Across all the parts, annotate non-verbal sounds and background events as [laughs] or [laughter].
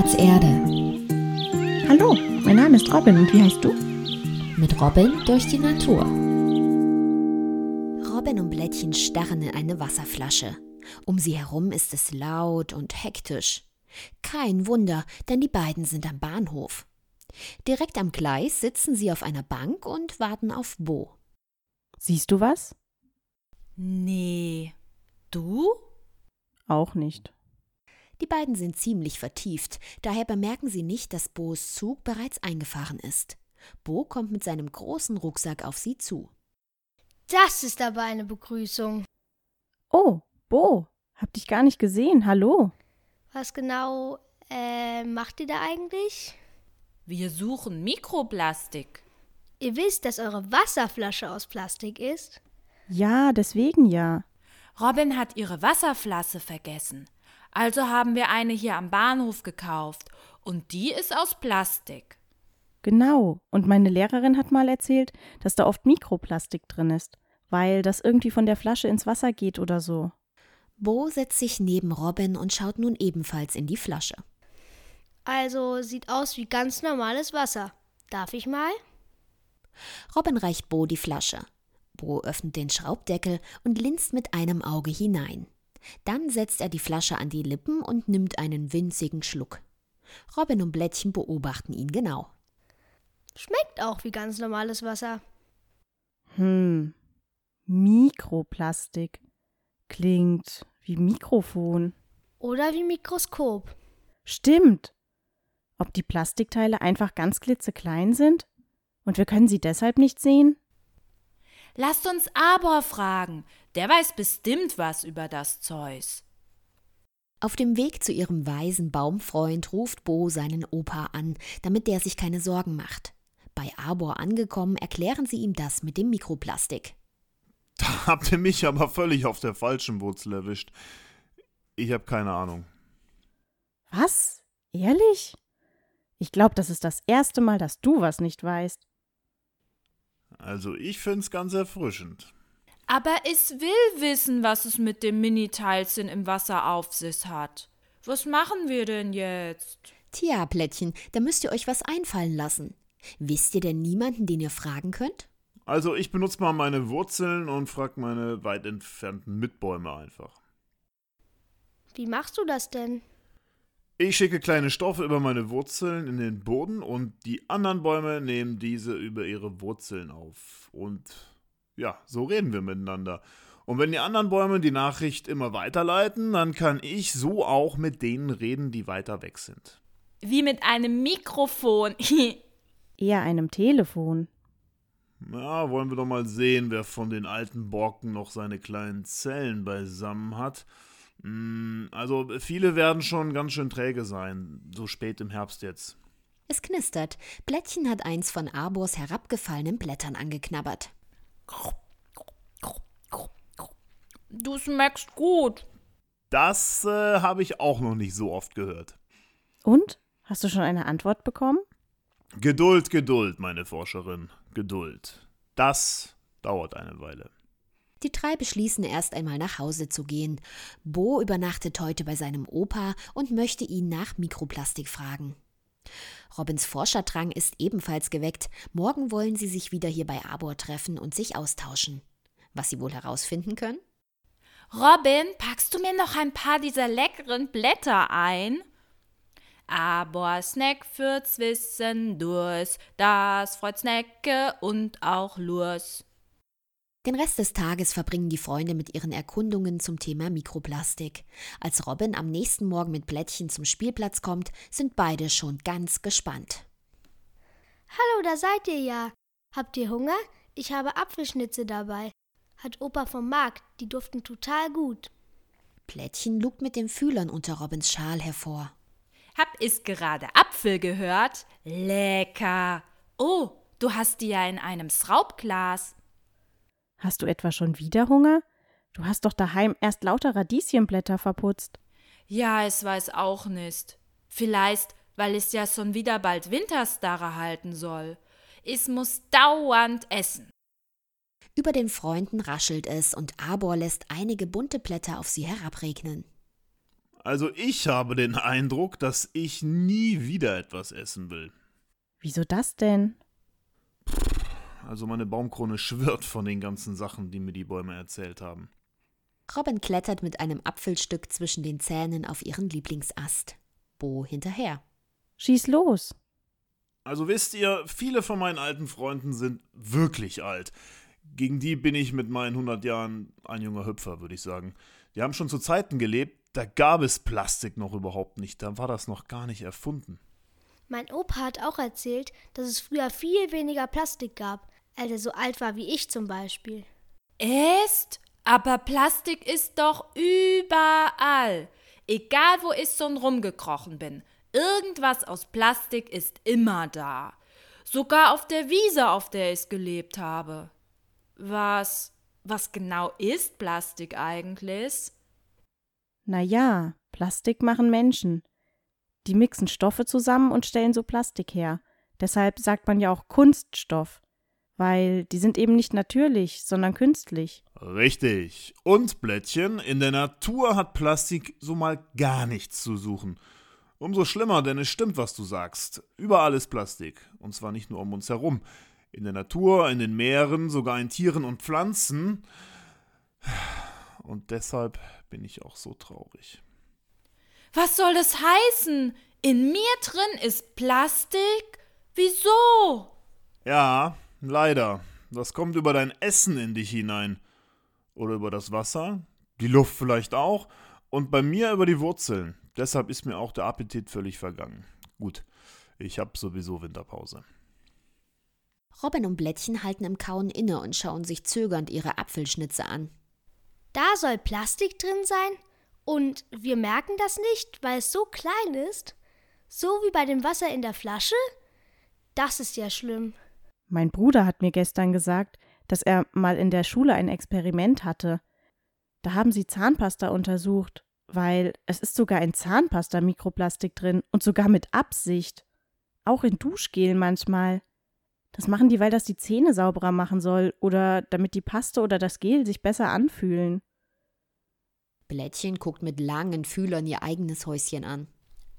Spielplatz Erde. Hallo, mein Name ist Robin und wie heißt du? Mit Robin durch die Natur. Robin und Blättchen starren in eine Wasserflasche. Um sie herum ist es laut und hektisch. Kein Wunder, denn die beiden sind am Bahnhof. Direkt am Gleis sitzen sie auf einer Bank und warten auf Bo. Siehst du was? Nee. Du? Auch nicht. Die beiden sind ziemlich vertieft, daher bemerken sie nicht, dass Bo's Zug bereits eingefahren ist. Bo kommt mit seinem großen Rucksack auf sie zu. Das ist aber eine Begrüßung. Oh, Bo, hab dich gar nicht gesehen. Hallo. Was genau äh, macht ihr da eigentlich? Wir suchen Mikroplastik. Ihr wisst, dass eure Wasserflasche aus Plastik ist? Ja, deswegen ja. Robin hat ihre Wasserflasche vergessen. Also haben wir eine hier am Bahnhof gekauft. Und die ist aus Plastik. Genau. Und meine Lehrerin hat mal erzählt, dass da oft Mikroplastik drin ist, weil das irgendwie von der Flasche ins Wasser geht oder so. Bo setzt sich neben Robin und schaut nun ebenfalls in die Flasche. Also sieht aus wie ganz normales Wasser. Darf ich mal? Robin reicht Bo die Flasche. Bo öffnet den Schraubdeckel und linst mit einem Auge hinein. Dann setzt er die Flasche an die Lippen und nimmt einen winzigen Schluck. Robin und Blättchen beobachten ihn genau. Schmeckt auch wie ganz normales Wasser. Hm. Mikroplastik. Klingt wie Mikrofon. Oder wie Mikroskop. Stimmt. Ob die Plastikteile einfach ganz klitzeklein sind? Und wir können sie deshalb nicht sehen? Lasst uns Abor fragen. Der weiß bestimmt was über das Zeus. Auf dem Weg zu ihrem weisen Baumfreund ruft Bo seinen Opa an, damit der sich keine Sorgen macht. Bei Arbor angekommen, erklären sie ihm das mit dem Mikroplastik. Da habt ihr mich aber völlig auf der falschen Wurzel erwischt. Ich habe keine Ahnung. Was? Ehrlich? Ich glaube, das ist das erste Mal, dass du was nicht weißt. Also ich find's ganz erfrischend. Aber es will wissen, was es mit dem Mini-Teilchen im Wasser auf sich hat. Was machen wir denn jetzt? Tja, Plättchen, da müsst ihr euch was einfallen lassen. Wisst ihr denn niemanden, den ihr fragen könnt? Also ich benutze mal meine Wurzeln und frag meine weit entfernten Mitbäume einfach. Wie machst du das denn? Ich schicke kleine Stoffe über meine Wurzeln in den Boden und die anderen Bäume nehmen diese über ihre Wurzeln auf. Und ja, so reden wir miteinander. Und wenn die anderen Bäume die Nachricht immer weiterleiten, dann kann ich so auch mit denen reden, die weiter weg sind. Wie mit einem Mikrofon. [laughs] Eher einem Telefon. Na, wollen wir doch mal sehen, wer von den alten Borken noch seine kleinen Zellen beisammen hat. Hm, also viele werden schon ganz schön träge sein, so spät im Herbst jetzt. Es knistert. Blättchen hat eins von Arbors herabgefallenen Blättern angeknabbert. Du schmeckst gut. Das äh, habe ich auch noch nicht so oft gehört. Und? Hast du schon eine Antwort bekommen? Geduld, Geduld, meine Forscherin. Geduld. Das dauert eine Weile. Die drei beschließen erst einmal nach Hause zu gehen. Bo übernachtet heute bei seinem Opa und möchte ihn nach Mikroplastik fragen. Robins Forscherdrang ist ebenfalls geweckt. Morgen wollen sie sich wieder hier bei Arbor treffen und sich austauschen. Was sie wohl herausfinden können? Robin, packst du mir noch ein paar dieser leckeren Blätter ein? Aber Snack für zwischendurch, das freut Snacke und auch Lurs. Den Rest des Tages verbringen die Freunde mit ihren Erkundungen zum Thema Mikroplastik. Als Robin am nächsten Morgen mit Blättchen zum Spielplatz kommt, sind beide schon ganz gespannt. Hallo, da seid ihr ja. Habt ihr Hunger? Ich habe Apfelschnitze dabei. Hat Opa vom Markt, die duften total gut. Blättchen lugt mit den Fühlern unter Robins Schal hervor. Hab is gerade Apfel gehört? Lecker. Oh, du hast die ja in einem Schraubglas. Hast du etwa schon wieder Hunger? Du hast doch daheim erst lauter Radieschenblätter verputzt. Ja, es weiß auch nicht. Vielleicht, weil es ja schon wieder bald Winterstarre halten soll. Es muss dauernd essen. Über den Freunden raschelt es und Arbor lässt einige bunte Blätter auf sie herabregnen. Also ich habe den Eindruck, dass ich nie wieder etwas essen will. Wieso das denn? Also meine Baumkrone [laughs] schwirrt von den ganzen Sachen, die mir die Bäume erzählt haben. Robin klettert mit einem Apfelstück zwischen den Zähnen auf ihren Lieblingsast. Bo hinterher. Schieß los. Also wisst ihr, viele von meinen alten Freunden sind wirklich alt. Gegen die bin ich mit meinen 100 Jahren ein junger Hüpfer, würde ich sagen. Die haben schon zu Zeiten gelebt, da gab es Plastik noch überhaupt nicht, da war das noch gar nicht erfunden. Mein Opa hat auch erzählt, dass es früher viel weniger Plastik gab, als er so alt war wie ich zum Beispiel. Ist? Aber Plastik ist doch überall. Egal wo ich so rumgekrochen bin. Irgendwas aus Plastik ist immer da. Sogar auf der Wiese, auf der ich gelebt habe. Was, was genau ist Plastik eigentlich? Na ja, Plastik machen Menschen. Die mixen Stoffe zusammen und stellen so Plastik her. Deshalb sagt man ja auch Kunststoff, weil die sind eben nicht natürlich, sondern künstlich. Richtig. Und Blättchen, in der Natur hat Plastik so mal gar nichts zu suchen. Umso schlimmer, denn es stimmt, was du sagst. Überall ist Plastik. Und zwar nicht nur um uns herum. In der Natur, in den Meeren, sogar in Tieren und Pflanzen. Und deshalb bin ich auch so traurig. Was soll das heißen? In mir drin ist Plastik? Wieso? Ja, leider. Das kommt über dein Essen in dich hinein. Oder über das Wasser, die Luft vielleicht auch, und bei mir über die Wurzeln. Deshalb ist mir auch der Appetit völlig vergangen. Gut, ich habe sowieso Winterpause. Robin und Blättchen halten im Kauen inne und schauen sich zögernd ihre Apfelschnitze an. Da soll Plastik drin sein? Und wir merken das nicht, weil es so klein ist? So wie bei dem Wasser in der Flasche? Das ist ja schlimm. Mein Bruder hat mir gestern gesagt, dass er mal in der Schule ein Experiment hatte. Da haben sie Zahnpasta untersucht, weil es ist sogar in Zahnpasta Mikroplastik drin und sogar mit Absicht. Auch in Duschgel manchmal. Das machen die, weil das die Zähne sauberer machen soll oder damit die Paste oder das Gel sich besser anfühlen. Blättchen guckt mit langen Fühlern ihr eigenes Häuschen an.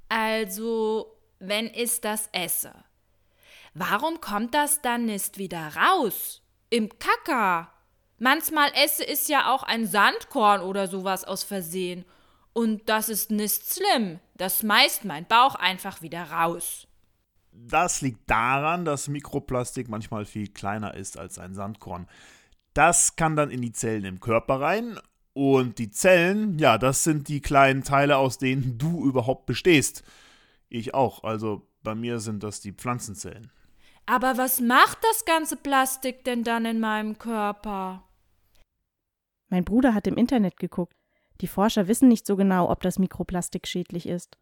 Also, wenn ich das esse, warum kommt das dann nicht wieder raus? Im Kacker. Manchmal esse ich ja auch ein Sandkorn oder sowas aus Versehen. Und das ist nicht schlimm. Das schmeißt mein Bauch einfach wieder raus. Das liegt daran, dass Mikroplastik manchmal viel kleiner ist als ein Sandkorn. Das kann dann in die Zellen im Körper rein und die Zellen, ja, das sind die kleinen Teile, aus denen du überhaupt bestehst. Ich auch, also bei mir sind das die Pflanzenzellen. Aber was macht das ganze Plastik denn dann in meinem Körper? Mein Bruder hat im Internet geguckt. Die Forscher wissen nicht so genau, ob das Mikroplastik schädlich ist.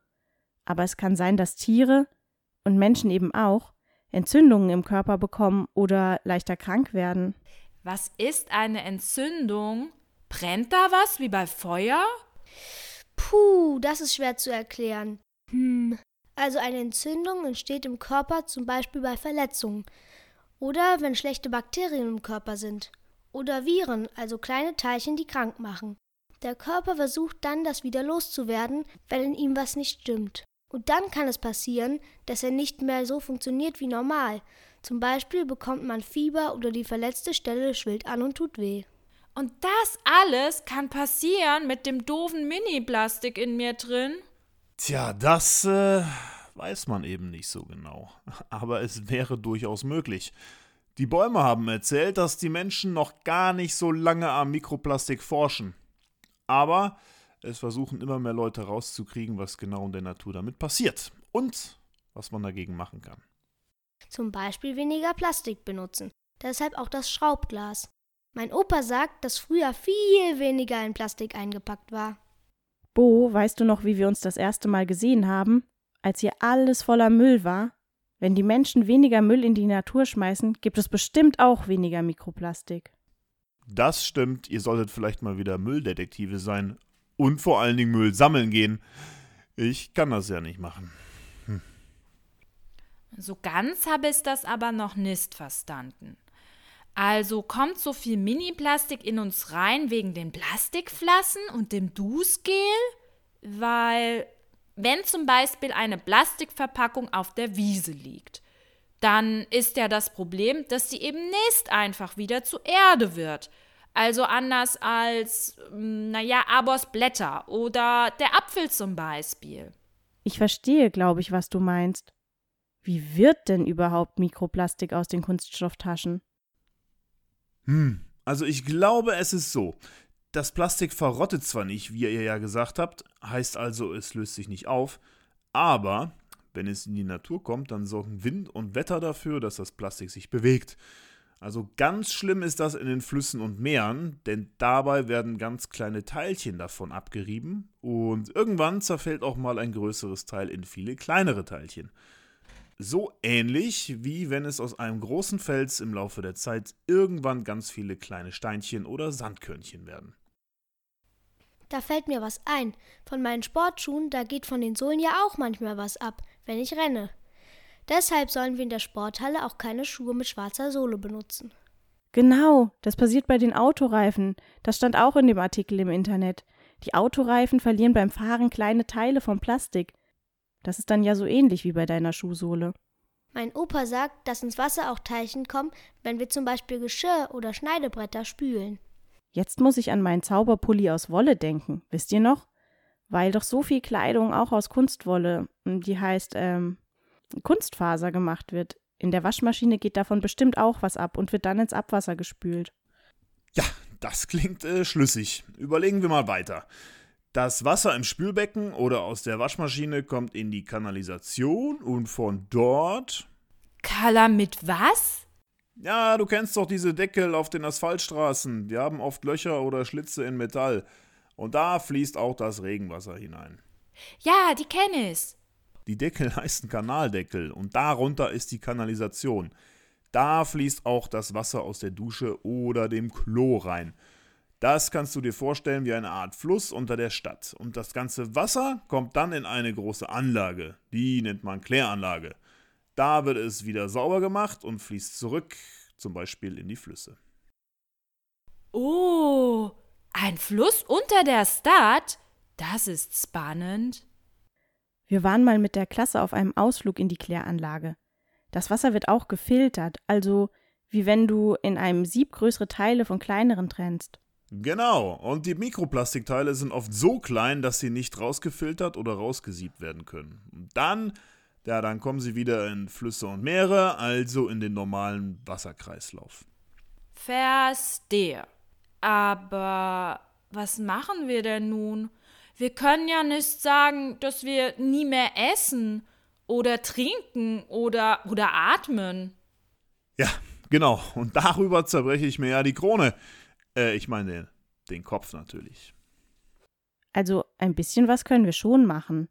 Aber es kann sein, dass Tiere, und Menschen eben auch Entzündungen im Körper bekommen oder leichter krank werden. Was ist eine Entzündung? Brennt da was wie bei Feuer? Puh, das ist schwer zu erklären. Hm. Also eine Entzündung entsteht im Körper zum Beispiel bei Verletzungen oder wenn schlechte Bakterien im Körper sind oder Viren, also kleine Teilchen, die krank machen. Der Körper versucht dann, das wieder loszuwerden, wenn in ihm was nicht stimmt. Und dann kann es passieren, dass er nicht mehr so funktioniert wie normal. Zum Beispiel bekommt man Fieber oder die verletzte Stelle schwillt an und tut weh. Und das alles kann passieren mit dem doofen Mini-Plastik in mir drin? Tja, das äh, weiß man eben nicht so genau. [laughs] Aber es wäre durchaus möglich. Die Bäume haben erzählt, dass die Menschen noch gar nicht so lange am Mikroplastik forschen. Aber es versuchen immer mehr Leute rauszukriegen, was genau in der Natur damit passiert und was man dagegen machen kann. Zum Beispiel weniger Plastik benutzen. Deshalb auch das Schraubglas. Mein Opa sagt, dass früher viel weniger in Plastik eingepackt war. Bo, weißt du noch, wie wir uns das erste Mal gesehen haben? Als hier alles voller Müll war? Wenn die Menschen weniger Müll in die Natur schmeißen, gibt es bestimmt auch weniger Mikroplastik. Das stimmt, ihr solltet vielleicht mal wieder Mülldetektive sein und vor allen Dingen Müll sammeln gehen. Ich kann das ja nicht machen. Hm. So ganz habe ich das aber noch nicht verstanden. Also kommt so viel Mini-Plastik in uns rein wegen den Plastikflaschen und dem Duschgel? Weil, wenn zum Beispiel eine Plastikverpackung auf der Wiese liegt, dann ist ja das Problem, dass sie eben nicht einfach wieder zu Erde wird. Also anders als, hm, naja, Abos Blätter oder der Apfel zum Beispiel. Ich verstehe, glaube ich, was du meinst. Wie wird denn überhaupt Mikroplastik aus den Kunststofftaschen? Hm, also ich glaube, es ist so. Das Plastik verrottet zwar nicht, wie ihr ja gesagt habt, heißt also, es löst sich nicht auf, aber wenn es in die Natur kommt, dann sorgen Wind und Wetter dafür, dass das Plastik sich bewegt. Also ganz schlimm ist das in den Flüssen und Meeren, denn dabei werden ganz kleine Teilchen davon abgerieben und irgendwann zerfällt auch mal ein größeres Teil in viele kleinere Teilchen. So ähnlich wie wenn es aus einem großen Fels im Laufe der Zeit irgendwann ganz viele kleine Steinchen oder Sandkörnchen werden. Da fällt mir was ein. Von meinen Sportschuhen, da geht von den Sohlen ja auch manchmal was ab, wenn ich renne. Deshalb sollen wir in der Sporthalle auch keine Schuhe mit schwarzer Sohle benutzen. Genau, das passiert bei den Autoreifen. Das stand auch in dem Artikel im Internet. Die Autoreifen verlieren beim Fahren kleine Teile vom Plastik. Das ist dann ja so ähnlich wie bei deiner Schuhsohle. Mein Opa sagt, dass ins Wasser auch Teilchen kommen, wenn wir zum Beispiel Geschirr oder Schneidebretter spülen. Jetzt muss ich an meinen Zauberpulli aus Wolle denken, wisst ihr noch? Weil doch so viel Kleidung auch aus Kunstwolle, hm, die heißt ähm, Kunstfaser gemacht wird. In der Waschmaschine geht davon bestimmt auch was ab und wird dann ins Abwasser gespült. Ja, das klingt äh, schlüssig. Überlegen wir mal weiter. Das Wasser im Spülbecken oder aus der Waschmaschine kommt in die Kanalisation und von dort. Kala mit was? Ja, du kennst doch diese Deckel auf den Asphaltstraßen. Die haben oft Löcher oder Schlitze in Metall. Und da fließt auch das Regenwasser hinein. Ja, die kenne ich. Die Deckel [laughs] heißen Kanaldeckel und darunter ist die Kanalisation. Da fließt auch das Wasser aus der Dusche oder dem Klo rein. Das kannst du dir vorstellen wie eine Art Fluss unter der Stadt. Und das ganze Wasser kommt dann in eine große Anlage. Die nennt man Kläranlage. Da wird es wieder sauber gemacht und fließt zurück, zum Beispiel in die Flüsse. Oh, ein Fluss unter der Stadt? Das ist spannend. Wir waren mal mit der Klasse auf einem Ausflug in die Kläranlage. Das Wasser wird auch gefiltert, also wie wenn du in einem Sieb größere Teile von kleineren trennst. Genau, und die Mikroplastikteile sind oft so klein, dass sie nicht rausgefiltert oder rausgesiebt werden können. Und dann ja, dann kommen sie wieder in Flüsse und Meere, also in den normalen Wasserkreislauf. Verstehe. Aber was machen wir denn nun? Wir können ja nicht sagen, dass wir nie mehr essen oder trinken oder, oder atmen. Ja, genau. Und darüber zerbreche ich mir ja die Krone. Äh, ich meine, den Kopf natürlich. Also ein bisschen was können wir schon machen.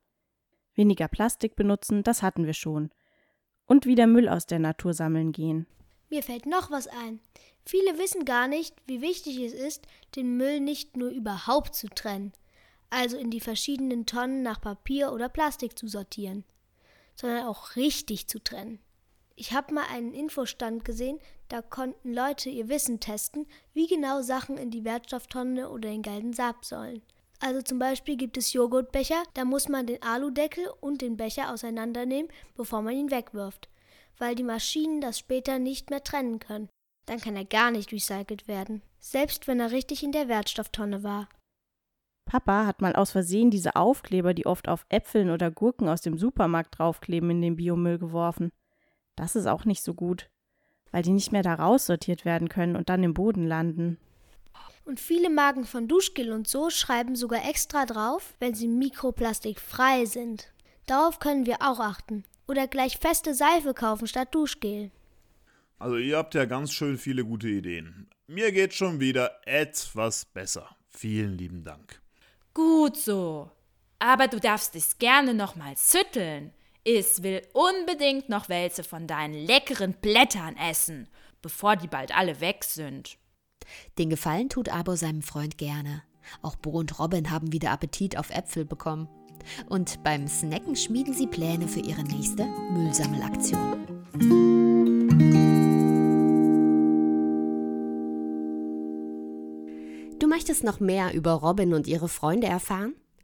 Weniger Plastik benutzen, das hatten wir schon. Und wieder Müll aus der Natur sammeln gehen. Mir fällt noch was ein. Viele wissen gar nicht, wie wichtig es ist, den Müll nicht nur überhaupt zu trennen, also in die verschiedenen Tonnen nach Papier oder Plastik zu sortieren, sondern auch richtig zu trennen. Ich habe mal einen Infostand gesehen, da konnten Leute ihr Wissen testen, wie genau Sachen in die Wertstofftonne oder den gelben Saab sollen. Also zum Beispiel gibt es Joghurtbecher, da muss man den Aludeckel und den Becher auseinandernehmen, bevor man ihn wegwirft, weil die Maschinen das später nicht mehr trennen können. Dann kann er gar nicht recycelt werden, selbst wenn er richtig in der Wertstofftonne war. Papa hat mal aus Versehen diese Aufkleber, die oft auf Äpfeln oder Gurken aus dem Supermarkt draufkleben, in den Biomüll geworfen. Das ist auch nicht so gut, weil die nicht mehr da raussortiert werden können und dann im Boden landen. Und viele Marken von Duschgel und so schreiben sogar extra drauf, wenn sie mikroplastikfrei sind. Darauf können wir auch achten. Oder gleich feste Seife kaufen statt Duschgel. Also ihr habt ja ganz schön viele gute Ideen. Mir geht schon wieder etwas besser. Vielen lieben Dank. Gut so. Aber du darfst es gerne nochmal schütteln. Ich will unbedingt noch welche von deinen leckeren Blättern essen, bevor die bald alle weg sind. Den Gefallen tut Abo seinem Freund gerne. Auch Bo und Robin haben wieder Appetit auf Äpfel bekommen. Und beim Snacken schmieden sie Pläne für ihre nächste Müllsammelaktion. Du möchtest noch mehr über Robin und ihre Freunde erfahren?